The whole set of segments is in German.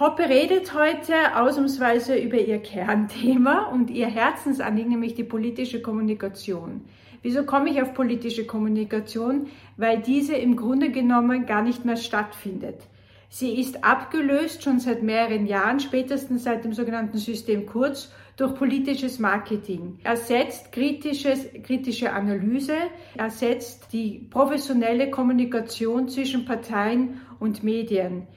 Hoppe redet heute ausnahmsweise über ihr Kernthema und ihr Herzensanliegen, nämlich die politische Kommunikation. Wieso komme ich auf politische Kommunikation? Weil diese im Grunde genommen gar nicht mehr stattfindet. Sie ist abgelöst schon seit mehreren Jahren, spätestens seit dem sogenannten System Kurz, durch politisches Marketing. Ersetzt kritisches, kritische Analyse, ersetzt die professionelle Kommunikation zwischen Parteien und Medien.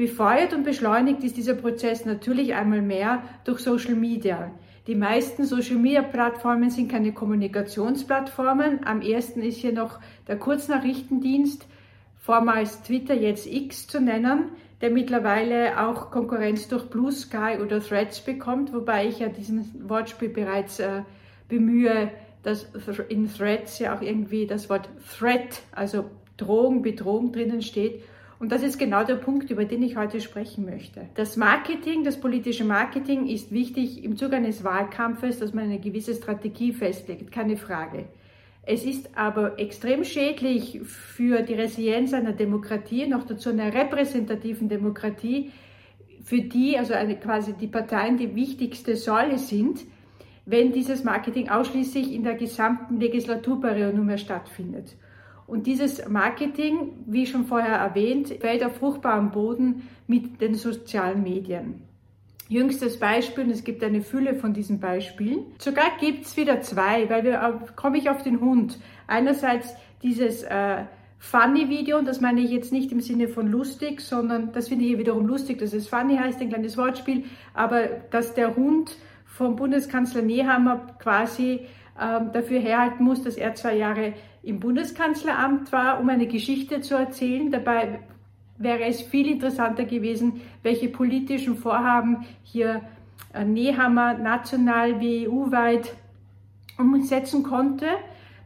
Befeuert und beschleunigt ist dieser Prozess natürlich einmal mehr durch Social Media. Die meisten Social Media Plattformen sind keine Kommunikationsplattformen. Am ersten ist hier noch der Kurznachrichtendienst, vormals Twitter, jetzt X zu nennen, der mittlerweile auch Konkurrenz durch Blue Sky oder Threads bekommt, wobei ich ja diesen Wortspiel bereits äh, bemühe, dass in Threads ja auch irgendwie das Wort Threat, also Drohung, Bedrohung drinnen steht und das ist genau der Punkt, über den ich heute sprechen möchte. Das Marketing, das politische Marketing ist wichtig im Zuge eines Wahlkampfes, dass man eine gewisse Strategie festlegt, keine Frage. Es ist aber extrem schädlich für die Resilienz einer Demokratie, noch dazu einer repräsentativen Demokratie, für die also eine, quasi die Parteien die wichtigste Säule sind, wenn dieses Marketing ausschließlich in der gesamten Legislaturperiode nur mehr stattfindet. Und dieses Marketing, wie schon vorher erwähnt, fällt auf fruchtbaren Boden mit den sozialen Medien. Jüngstes Beispiel, und es gibt eine Fülle von diesen Beispielen. Sogar gibt es wieder zwei, weil wir komme ich auf den Hund. Einerseits dieses äh, Funny-Video, und das meine ich jetzt nicht im Sinne von lustig, sondern das finde ich hier wiederum lustig, dass es Funny heißt, ein kleines Wortspiel, aber dass der Hund vom Bundeskanzler Nehammer quasi dafür herhalten muss, dass er zwei Jahre im Bundeskanzleramt war, um eine Geschichte zu erzählen. Dabei wäre es viel interessanter gewesen, welche politischen Vorhaben hier äh, Nehammer national wie EU-weit umsetzen konnte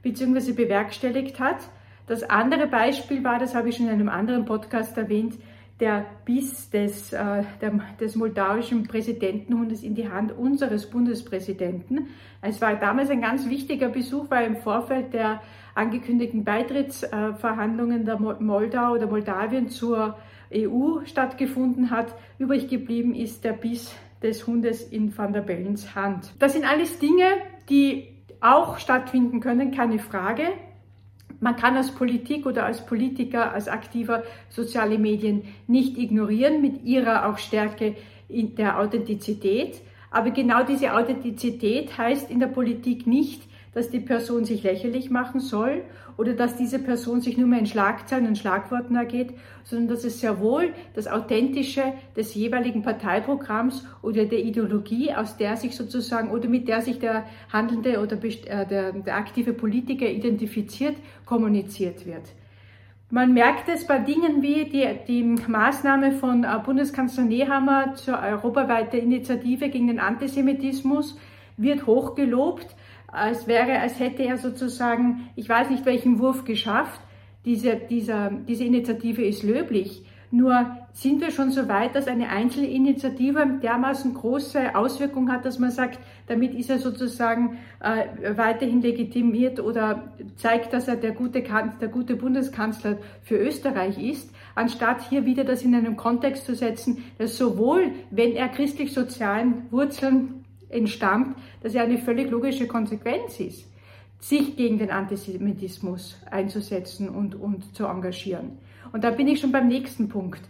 bzw. bewerkstelligt hat. Das andere Beispiel war, das habe ich schon in einem anderen Podcast erwähnt, der Biss des, äh, der, des moldauischen Präsidentenhundes in die Hand unseres Bundespräsidenten. Es war damals ein ganz wichtiger Besuch, weil im Vorfeld der angekündigten Beitrittsverhandlungen der Moldau oder Moldawien zur EU stattgefunden hat. Übrig geblieben ist der Biss des Hundes in Van der Bellens Hand. Das sind alles Dinge, die auch stattfinden können, keine Frage. Man kann als Politik oder als Politiker, als Aktiver soziale Medien nicht ignorieren mit ihrer auch Stärke in der Authentizität. Aber genau diese Authentizität heißt in der Politik nicht, dass die Person sich lächerlich machen soll oder dass diese Person sich nur mehr in Schlagzeilen und Schlagworten ergeht, sondern dass es sehr wohl das Authentische des jeweiligen Parteiprogramms oder der Ideologie, aus der sich sozusagen oder mit der sich der handelnde oder äh, der, der aktive Politiker identifiziert, kommuniziert wird. Man merkt es bei Dingen wie die, die Maßnahme von äh, Bundeskanzler Nehammer zur europaweiten Initiative gegen den Antisemitismus wird hochgelobt als wäre, als hätte er sozusagen, ich weiß nicht welchen Wurf geschafft. Diese, dieser, diese Initiative ist löblich. Nur sind wir schon so weit, dass eine einzelne Initiative dermaßen große Auswirkungen hat, dass man sagt, damit ist er sozusagen äh, weiterhin legitimiert oder zeigt, dass er der gute, der gute Bundeskanzler für Österreich ist, anstatt hier wieder das in einem Kontext zu setzen, dass sowohl, wenn er christlich-sozialen Wurzeln entstammt, dass ja eine völlig logische Konsequenz ist, sich gegen den Antisemitismus einzusetzen und, und zu engagieren. Und da bin ich schon beim nächsten Punkt.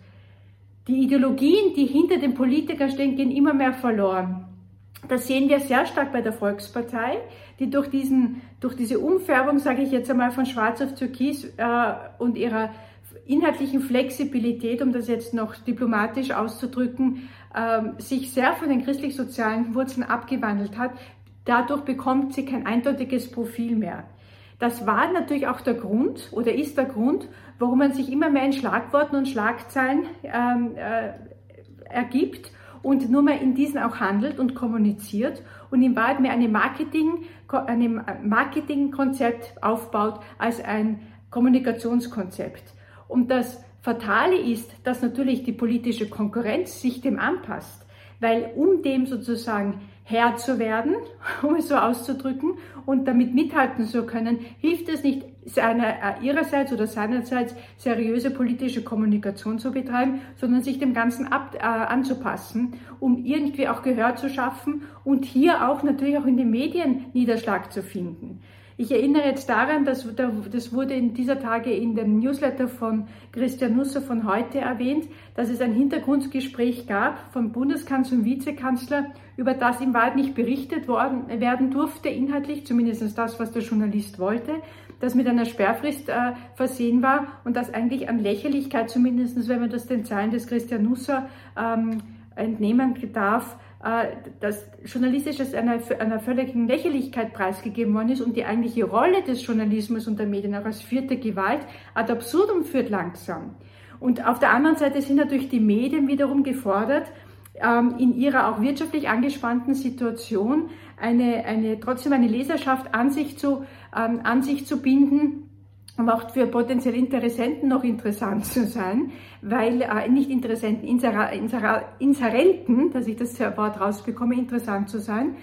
Die Ideologien, die hinter den Politikern stehen, gehen immer mehr verloren. Das sehen wir sehr stark bei der Volkspartei, die durch, diesen, durch diese Umfärbung, sage ich jetzt einmal, von Schwarz auf Türkis äh, und ihrer inhaltlichen Flexibilität, um das jetzt noch diplomatisch auszudrücken, ähm, sich sehr von den christlich-sozialen Wurzeln abgewandelt hat. Dadurch bekommt sie kein eindeutiges Profil mehr. Das war natürlich auch der Grund oder ist der Grund, warum man sich immer mehr in Schlagworten und Schlagzeilen ähm, äh, ergibt und nur mehr in diesen auch handelt und kommuniziert und in Wahrheit mehr eine Marketing, einem Marketingkonzept aufbaut als ein Kommunikationskonzept. Und das Fatale ist, dass natürlich die politische Konkurrenz sich dem anpasst. weil um dem sozusagen Herr zu werden, um es so auszudrücken, und damit mithalten zu können, hilft es nicht, seine, äh, ihrerseits oder seinerseits seriöse politische Kommunikation zu betreiben, sondern sich dem Ganzen ab, äh, anzupassen, um irgendwie auch Gehör zu schaffen und hier auch natürlich auch in den Medien Niederschlag zu finden. Ich erinnere jetzt daran, dass das wurde in dieser Tage in dem Newsletter von Christian Nusser von heute erwähnt, dass es ein Hintergrundgespräch gab vom Bundeskanzler und Vizekanzler, über das im Wahrheit nicht berichtet worden, werden durfte, inhaltlich, zumindest das, was der Journalist wollte, das mit einer Sperrfrist äh, versehen war und das eigentlich an Lächerlichkeit, zumindest wenn man das den Zahlen des Christian Nusser ähm, entnehmen darf, äh, dass journalistisch als einer, einer völligen Lächerlichkeit preisgegeben worden ist und die eigentliche Rolle des Journalismus und der Medien auch als vierte Gewalt ad absurdum führt langsam. Und auf der anderen Seite sind natürlich die Medien wiederum gefordert, ähm, in ihrer auch wirtschaftlich angespannten Situation eine, eine, trotzdem eine Leserschaft an sich zu, ähm, an sich zu binden, auch für potenzielle Interessenten noch interessant zu sein, weil äh, nicht Interessenten, Insera, Inserenten, dass ich das Wort rausbekomme, interessant zu sein,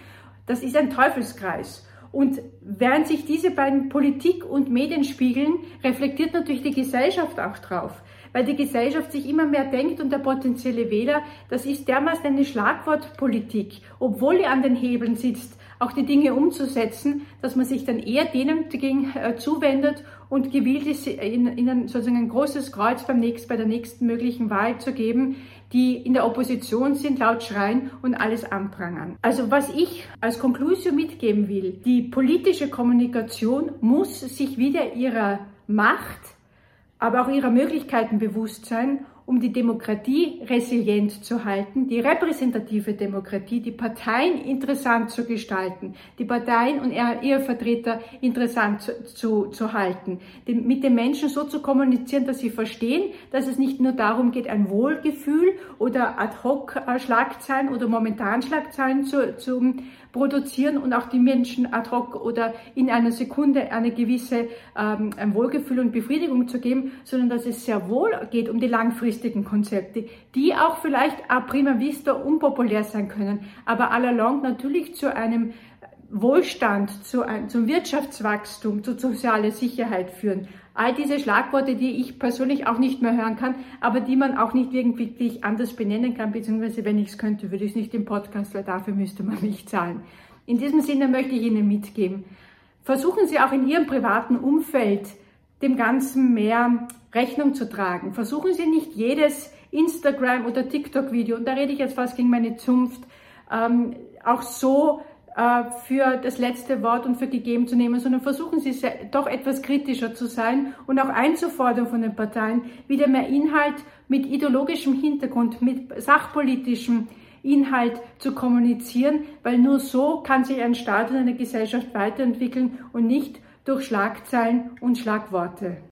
das ist ein Teufelskreis. Und während sich diese beiden Politik und Medien spiegeln, reflektiert natürlich die Gesellschaft auch drauf. Weil die Gesellschaft sich immer mehr denkt und der potenzielle Wähler, das ist dermaßen eine Schlagwortpolitik, obwohl er an den Hebeln sitzt, auch die Dinge umzusetzen, dass man sich dann eher denen dagegen äh, zuwendet und gewillt ist, ihnen sozusagen ein großes Kreuz beim nächsten, bei der nächsten möglichen Wahl zu geben, die in der Opposition sind, laut schreien und alles anprangern. Also was ich als Konklusion mitgeben will, die politische Kommunikation muss sich wieder ihrer Macht, aber auch ihrer Möglichkeiten bewusst sein um die Demokratie resilient zu halten, die repräsentative Demokratie, die Parteien interessant zu gestalten, die Parteien und ihre Vertreter interessant zu, zu, zu halten, den, mit den Menschen so zu kommunizieren, dass sie verstehen, dass es nicht nur darum geht, ein Wohlgefühl oder Ad-Hoc-Schlagzeilen oder momentan Schlagzeilen zu, zu produzieren und auch die Menschen ad hoc oder in einer Sekunde eine gewisse ähm, ein Wohlgefühl und Befriedigung zu geben, sondern dass es sehr wohl geht um die langfristigen Konzepte, die auch vielleicht a prima vista unpopulär sein können, aber allalong natürlich zu einem Wohlstand, zu, zum Wirtschaftswachstum, zu sozialer Sicherheit führen. All diese Schlagworte, die ich persönlich auch nicht mehr hören kann, aber die man auch nicht irgendwie anders benennen kann, beziehungsweise wenn ich es könnte, würde ich es nicht im Podcast, weil dafür müsste man mich zahlen. In diesem Sinne möchte ich Ihnen mitgeben, versuchen Sie auch in Ihrem privaten Umfeld dem Ganzen mehr Rechnung zu tragen. Versuchen Sie nicht jedes Instagram- oder TikTok-Video, und da rede ich jetzt fast gegen meine Zunft, ähm, auch so für das letzte Wort und für gegeben zu nehmen, sondern versuchen Sie doch etwas kritischer zu sein und auch einzufordern von den Parteien, wieder mehr Inhalt mit ideologischem Hintergrund, mit sachpolitischem Inhalt zu kommunizieren, weil nur so kann sich ein Staat und eine Gesellschaft weiterentwickeln und nicht durch Schlagzeilen und Schlagworte.